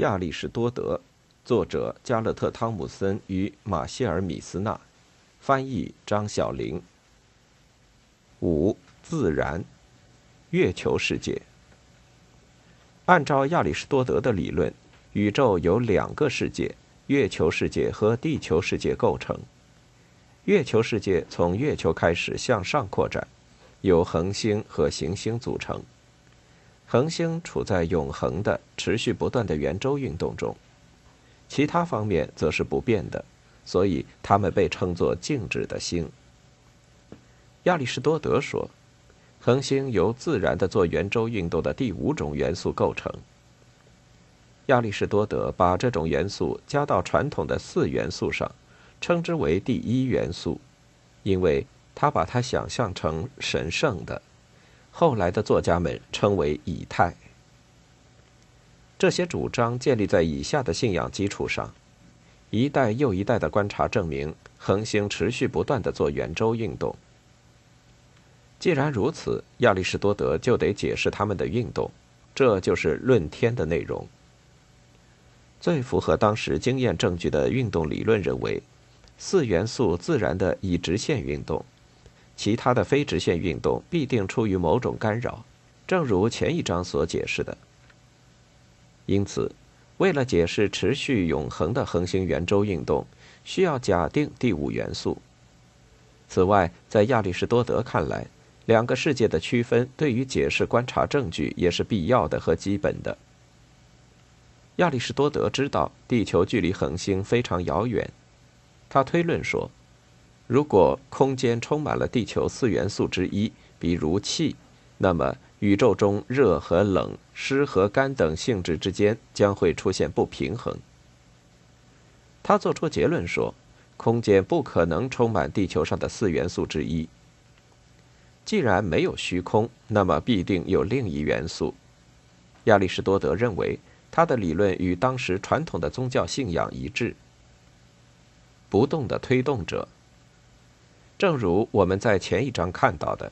亚里士多德，作者加勒特·汤姆森与马歇尔·米斯纳，翻译张小玲。五、自然，月球世界。按照亚里士多德的理论，宇宙由两个世界——月球世界和地球世界构成。月球世界从月球开始向上扩展，由恒星和行星组成。恒星处在永恒的、持续不断的圆周运动中，其他方面则是不变的，所以它们被称作静止的星。亚里士多德说，恒星由自然的做圆周运动的第五种元素构成。亚里士多德把这种元素加到传统的四元素上，称之为第一元素，因为他把它想象成神圣的。后来的作家们称为以太。这些主张建立在以下的信仰基础上：一代又一代的观察证明，恒星持续不断的做圆周运动。既然如此，亚里士多德就得解释他们的运动，这就是论天的内容。最符合当时经验证据的运动理论认为，四元素自然的以直线运动。其他的非直线运动必定出于某种干扰，正如前一章所解释的。因此，为了解释持续永恒的恒星圆周运动，需要假定第五元素。此外，在亚里士多德看来，两个世界的区分对于解释观察证据也是必要的和基本的。亚里士多德知道地球距离恒星非常遥远，他推论说。如果空间充满了地球四元素之一，比如气，那么宇宙中热和冷、湿和干等性质之间将会出现不平衡。他做出结论说，空间不可能充满地球上的四元素之一。既然没有虚空，那么必定有另一元素。亚里士多德认为，他的理论与当时传统的宗教信仰一致。不动的推动者。正如我们在前一章看到的，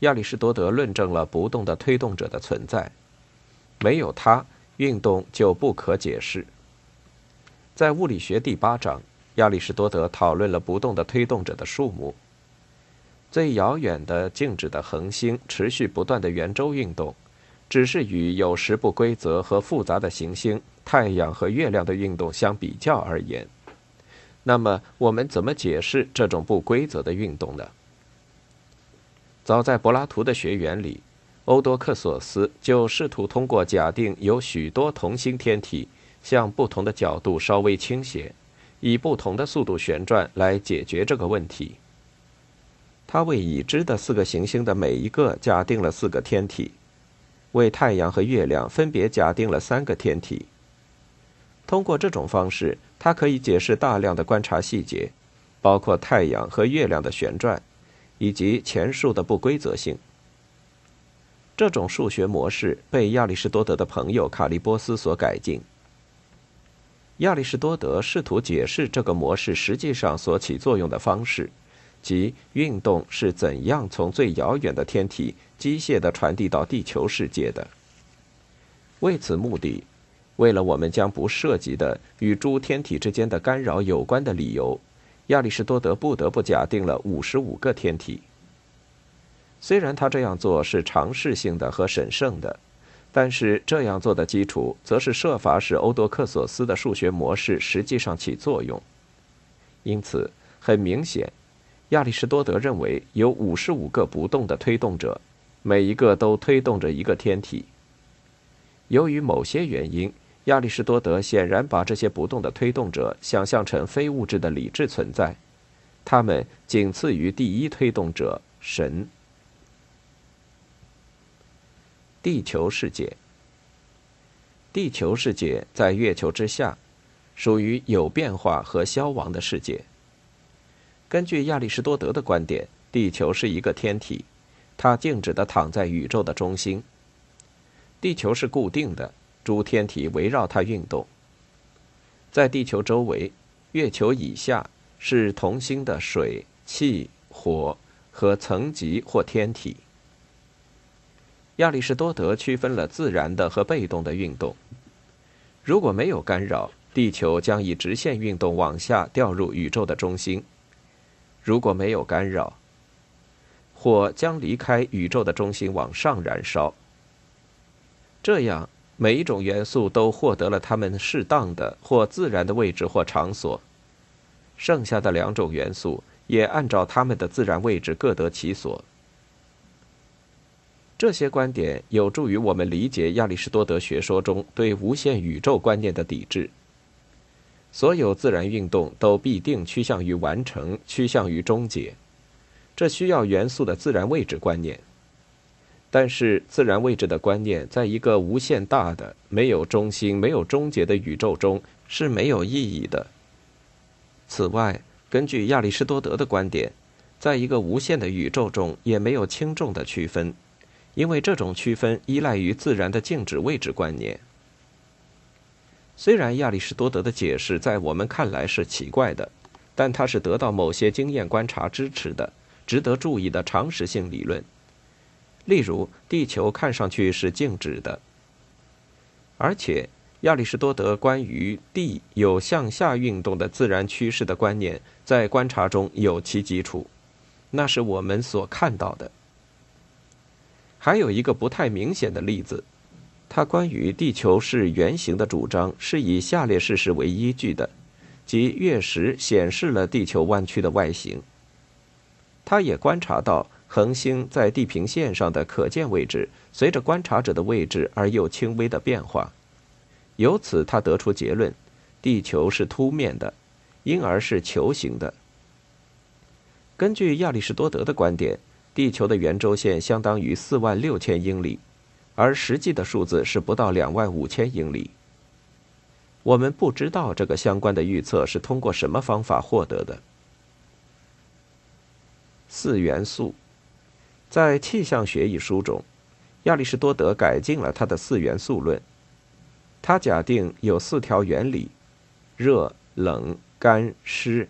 亚里士多德论证了不动的推动者的存在，没有它，运动就不可解释。在物理学第八章，亚里士多德讨论了不动的推动者的数目。最遥远的静止的恒星持续不断的圆周运动，只是与有时不规则和复杂的行星太阳和月亮的运动相比较而言。那么，我们怎么解释这种不规则的运动呢？早在柏拉图的学园里，欧多克索斯就试图通过假定有许多同心天体向不同的角度稍微倾斜，以不同的速度旋转来解决这个问题。他为已知的四个行星的每一个假定了四个天体，为太阳和月亮分别假定了三个天体。通过这种方式。它可以解释大量的观察细节，包括太阳和月亮的旋转，以及前述的不规则性。这种数学模式被亚里士多德的朋友卡利波斯所改进。亚里士多德试图解释这个模式实际上所起作用的方式，即运动是怎样从最遥远的天体机械地传递到地球世界的。为此目的。为了我们将不涉及的与诸天体之间的干扰有关的理由，亚里士多德不得不假定了五十五个天体。虽然他这样做是尝试性的和审慎的，但是这样做的基础则是设法使欧多克索斯的数学模式实际上起作用。因此，很明显，亚里士多德认为有五十五个不动的推动者，每一个都推动着一个天体。由于某些原因。亚里士多德显然把这些不动的推动者想象成非物质的理智存在，他们仅次于第一推动者神。地球世界，地球世界在月球之下，属于有变化和消亡的世界。根据亚里士多德的观点，地球是一个天体，它静止的躺在宇宙的中心。地球是固定的。诸天体围绕它运动。在地球周围、月球以下是同星的水、气、火和层级或天体。亚里士多德区分了自然的和被动的运动。如果没有干扰，地球将以直线运动往下掉入宇宙的中心；如果没有干扰，火将离开宇宙的中心往上燃烧。这样，每一种元素都获得了它们适当的或自然的位置或场所。剩下的两种元素也按照它们的自然位置各得其所。这些观点有助于我们理解亚里士多德学说中对无限宇宙观念的抵制。所有自然运动都必定趋向于完成，趋向于终结，这需要元素的自然位置观念。但是，自然位置的观念在一个无限大的、没有中心、没有终结的宇宙中是没有意义的。此外，根据亚里士多德的观点，在一个无限的宇宙中也没有轻重的区分。因为这种区分依赖于自然的静止位置观念。虽然亚里士多德的解释在我们看来是奇怪的，但它是得到某些经验观察支持的、值得注意的常识性理论。例如，地球看上去是静止的，而且亚里士多德关于地有向下运动的自然趋势的观念在观察中有其基础，那是我们所看到的。还有一个不太明显的例子，他关于地球是圆形的主张是以下列事实为依据的，即月食显示了地球弯曲的外形。他也观察到恒星在地平线上的可见位置随着观察者的位置而又轻微的变化，由此他得出结论：地球是凸面的，因而是球形的。根据亚里士多德的观点。地球的圆周线相当于四万六千英里，而实际的数字是不到两万五千英里。我们不知道这个相关的预测是通过什么方法获得的。四元素，在《气象学》一书中，亚里士多德改进了他的四元素论。他假定有四条原理：热、冷、干、湿。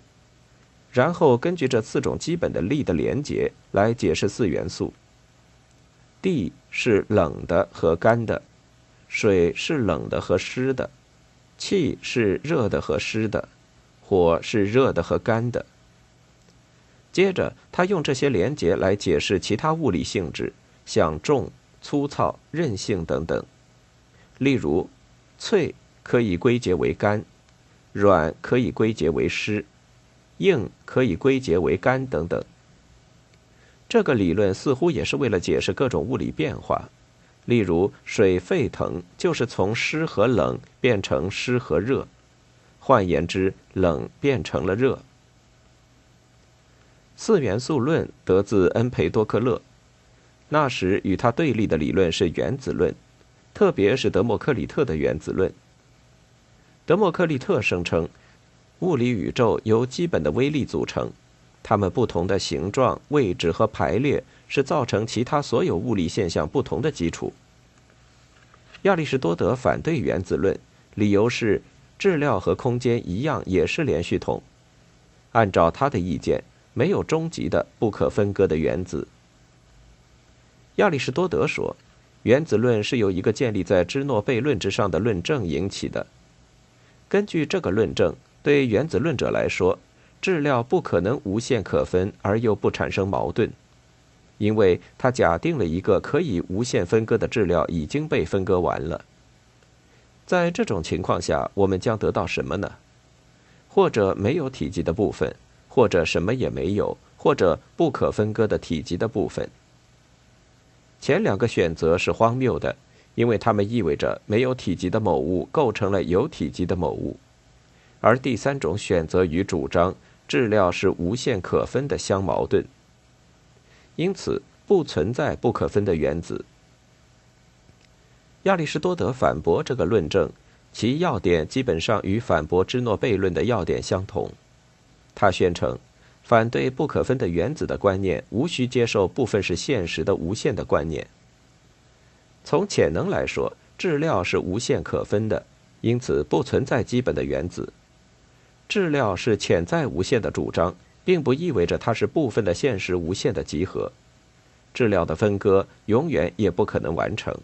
然后根据这四种基本的力的连结来解释四元素。地是冷的和干的，水是冷的和湿的，气是热的和湿的，火是热的和干的。接着，他用这些连结来解释其他物理性质，像重、粗糙、韧性等等。例如，脆可以归结为干，软可以归结为湿。硬可以归结为干等等。这个理论似乎也是为了解释各种物理变化，例如水沸腾就是从湿和冷变成湿和热，换言之，冷变成了热。四元素论得自恩培多克勒，那时与他对立的理论是原子论，特别是德谟克里特的原子论。德谟克利特声称。物理宇宙由基本的微粒组成，它们不同的形状、位置和排列是造成其他所有物理现象不同的基础。亚里士多德反对原子论，理由是质量和空间一样也是连续统。按照他的意见，没有终极的、不可分割的原子。亚里士多德说，原子论是由一个建立在芝诺悖论之上的论证引起的。根据这个论证。对原子论者来说，质料不可能无限可分而又不产生矛盾，因为他假定了一个可以无限分割的质料已经被分割完了。在这种情况下，我们将得到什么呢？或者没有体积的部分，或者什么也没有，或者不可分割的体积的部分。前两个选择是荒谬的，因为它们意味着没有体积的某物构成了有体积的某物。而第三种选择与主张质料是无限可分的相矛盾，因此不存在不可分的原子。亚里士多德反驳这个论证，其要点基本上与反驳芝诺悖论的要点相同。他宣称，反对不可分的原子的观念无需接受部分是现实的无限的观念。从潜能来说，质料是无限可分的，因此不存在基本的原子。质料是潜在无限的主张，并不意味着它是部分的现实无限的集合。质料的分割永远也不可能完成。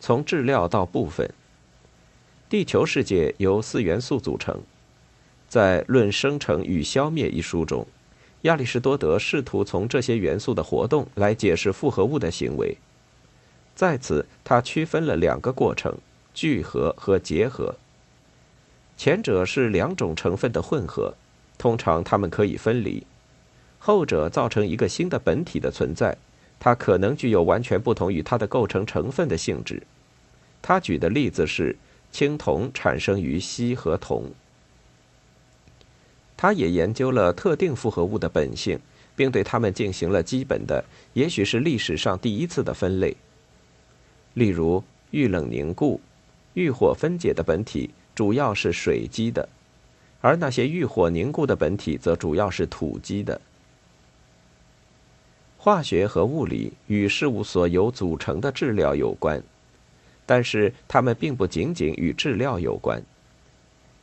从质料到部分。地球世界由四元素组成。在《论生成与消灭》一书中，亚里士多德试图从这些元素的活动来解释复合物的行为。在此，他区分了两个过程：聚合和结合。前者是两种成分的混合，通常它们可以分离；后者造成一个新的本体的存在，它可能具有完全不同于它的构成成分的性质。他举的例子是青铜产生于锡和铜。他也研究了特定复合物的本性，并对它们进行了基本的，也许是历史上第一次的分类。例如，遇冷凝固、遇火分解的本体主要是水基的，而那些遇火凝固的本体则主要是土基的。化学和物理与事物所有组成的质料有关，但是它们并不仅仅与质料有关。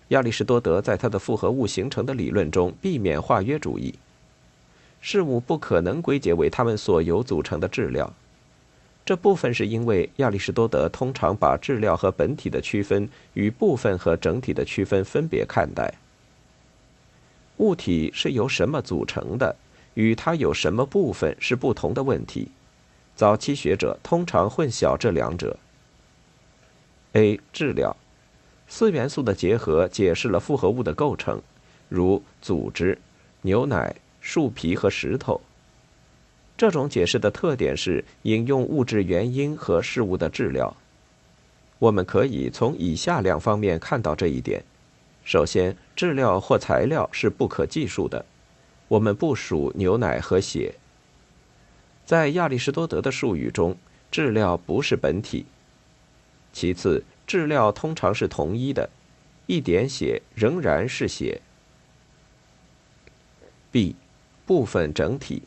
亚里士多德在他的复合物形成的理论中避免化约主义。事物不可能归结为它们所有组成的质料，这部分是因为亚里士多德通常把质料和本体的区分与部分和整体的区分分别看待。物体是由什么组成的，与它有什么部分是不同的问题。早期学者通常混淆这两者。A 质料。四元素的结合解释了复合物的构成，如组织、牛奶、树皮和石头。这种解释的特点是引用物质原因和事物的质料。我们可以从以下两方面看到这一点：首先，质料或材料是不可计数的，我们不数牛奶和血。在亚里士多德的术语中，质料不是本体。其次，质料通常是同一的，一点血仍然是血。B，部分整体。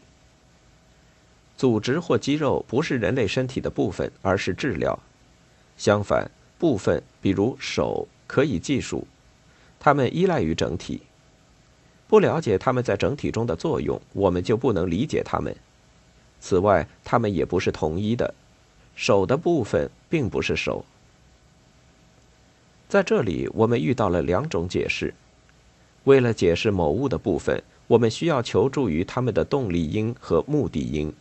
组织或肌肉不是人类身体的部分，而是质料。相反，部分，比如手，可以计数，它们依赖于整体。不了解它们在整体中的作用，我们就不能理解它们。此外，它们也不是统一的。手的部分并不是手。在这里，我们遇到了两种解释。为了解释某物的部分，我们需要求助于它们的动力因和目的因。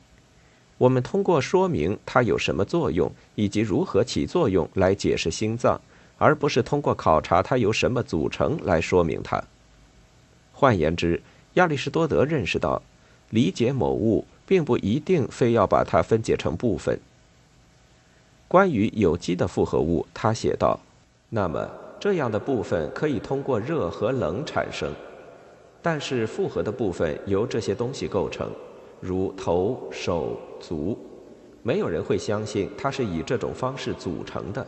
我们通过说明它有什么作用以及如何起作用来解释心脏，而不是通过考察它由什么组成来说明它。换言之，亚里士多德认识到，理解某物并不一定非要把它分解成部分。关于有机的复合物，他写道。那么，这样的部分可以通过热和冷产生，但是复合的部分由这些东西构成，如头、手、足。没有人会相信它是以这种方式组成的。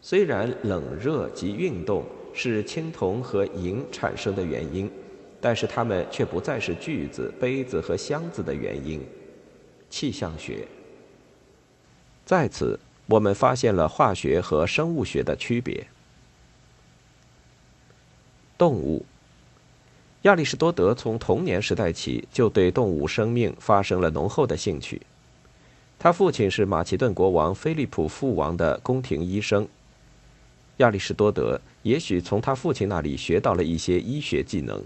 虽然冷热及运动是青铜和银产生的原因，但是它们却不再是锯子、杯子和箱子的原因。气象学在此。我们发现了化学和生物学的区别。动物，亚里士多德从童年时代起就对动物生命发生了浓厚的兴趣。他父亲是马其顿国王菲利普父王的宫廷医生。亚里士多德也许从他父亲那里学到了一些医学技能。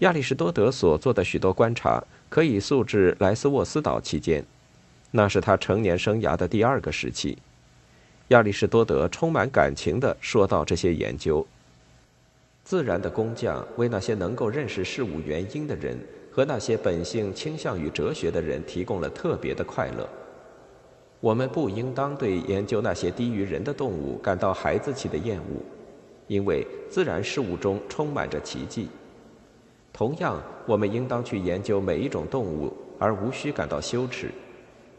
亚里士多德所做的许多观察可以溯至莱斯沃斯岛期间。那是他成年生涯的第二个时期。亚里士多德充满感情地说到这些研究：自然的工匠为那些能够认识事物原因的人和那些本性倾向于哲学的人提供了特别的快乐。我们不应当对研究那些低于人的动物感到孩子气的厌恶，因为自然事物中充满着奇迹。同样，我们应当去研究每一种动物，而无需感到羞耻。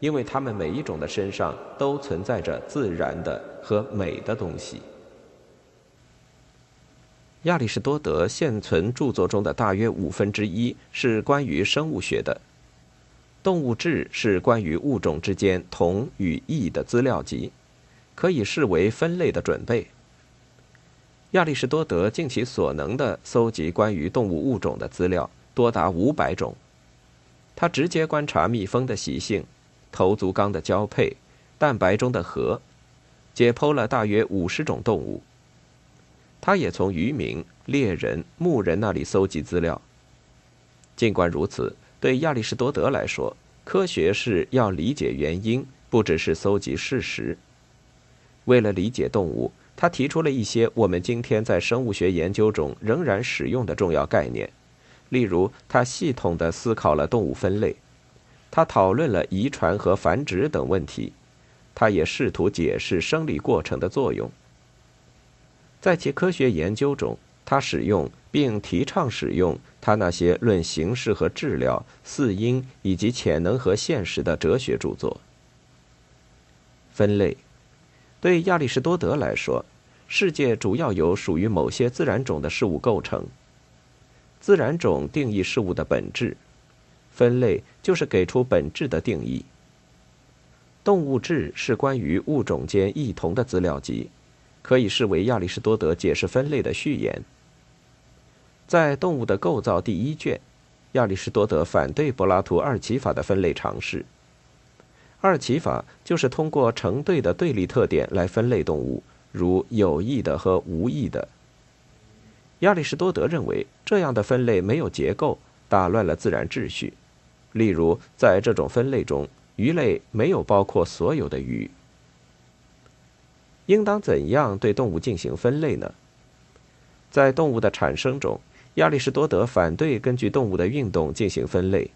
因为它们每一种的身上都存在着自然的和美的东西。亚里士多德现存著作中的大约五分之一是关于生物学的，《动物志》是关于物种之间同与异的资料集，可以视为分类的准备。亚里士多德尽其所能地搜集关于动物物种的资料，多达五百种。他直接观察蜜蜂的习性。头足纲的交配，蛋白中的核，解剖了大约五十种动物。他也从渔民、猎人、牧人那里搜集资料。尽管如此，对亚里士多德来说，科学是要理解原因，不只是搜集事实。为了理解动物，他提出了一些我们今天在生物学研究中仍然使用的重要概念。例如，他系统地思考了动物分类，他讨论了遗传和繁殖等问题，他也试图解释生理过程的作用。在其科学研究中，他使用并提倡使用他那些论形式和治疗、四因以及潜能和现实的哲学著作。分类，对亚里士多德来说，世界主要由属于某些自然种的事物构成。自然种定义事物的本质，分类就是给出本质的定义。动物志是关于物种间异同的资料集。可以视为亚里士多德解释分类的序言。在《动物的构造》第一卷，亚里士多德反对柏拉图二奇法的分类尝试。二奇法就是通过成对的对立特点来分类动物，如有益的和无益的。亚里士多德认为这样的分类没有结构，打乱了自然秩序。例如，在这种分类中，鱼类没有包括所有的鱼。应当怎样对动物进行分类呢？在动物的产生中，亚里士多德反对根据动物的运动进行分类。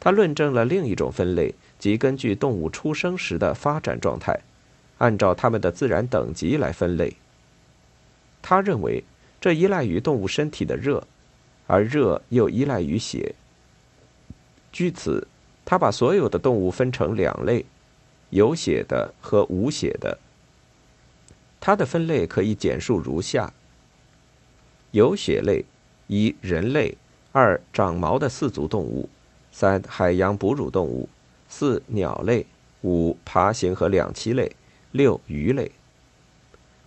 他论证了另一种分类，即根据动物出生时的发展状态，按照它们的自然等级来分类。他认为这依赖于动物身体的热，而热又依赖于血。据此，他把所有的动物分成两类：有血的和无血的。它的分类可以简述如下：有血类，一人类，二长毛的四足动物，三海洋哺乳动物，四鸟类，五爬行和两栖类，六鱼类。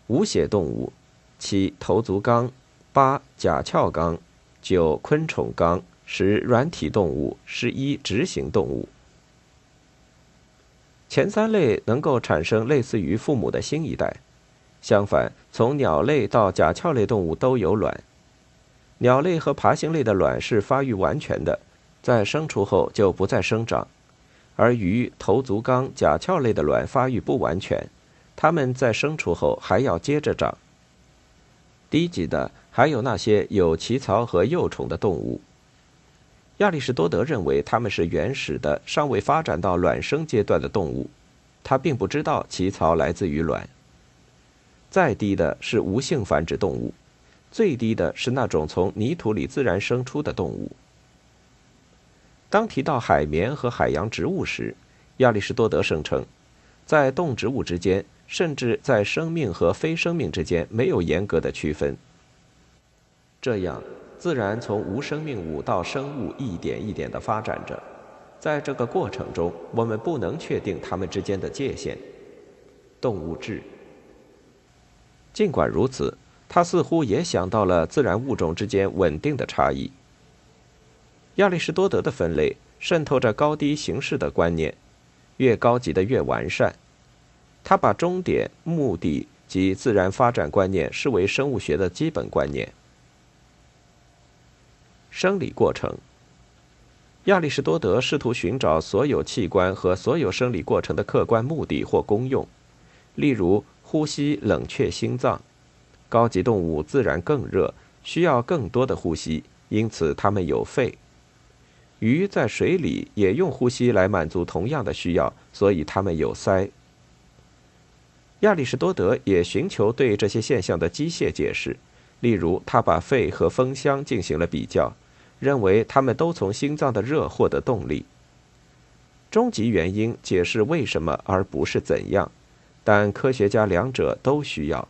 无血动物，七头足纲，八甲壳纲，九昆虫纲，十软体动物，十一直行动物。前三类能够产生类似于父母的新一代。相反，从鸟类到甲壳类动物都有卵。鸟类和爬行类的卵是发育完全的，在生出后就不再生长；而鱼、头足纲、甲壳类的卵发育不完全，它们在生出后还要接着长。低级的还有那些有鳍槽和幼虫的动物。亚里士多德认为它们是原始的、尚未发展到卵生阶段的动物，他并不知道脐槽来自于卵。再低的是无性繁殖动物，最低的是那种从泥土里自然生出的动物。当提到海绵和海洋植物时，亚里士多德声称，在动植物之间，甚至在生命和非生命之间没有严格的区分。这样，自然从无生命物到生物一点一点的发展着，在这个过程中，我们不能确定它们之间的界限。动物志。尽管如此，他似乎也想到了自然物种之间稳定的差异。亚里士多德的分类渗透着高低形式的观念，越高级的越完善。他把终点、目的及自然发展观念视为生物学的基本观念。生理过程，亚里士多德试图寻找所有器官和所有生理过程的客观目的或功用，例如。呼吸冷却心脏，高级动物自然更热，需要更多的呼吸，因此它们有肺。鱼在水里也用呼吸来满足同样的需要，所以它们有鳃。亚里士多德也寻求对这些现象的机械解释，例如他把肺和风箱进行了比较，认为他们都从心脏的热获得动力。终极原因解释为什么而不是怎样。但科学家两者都需要。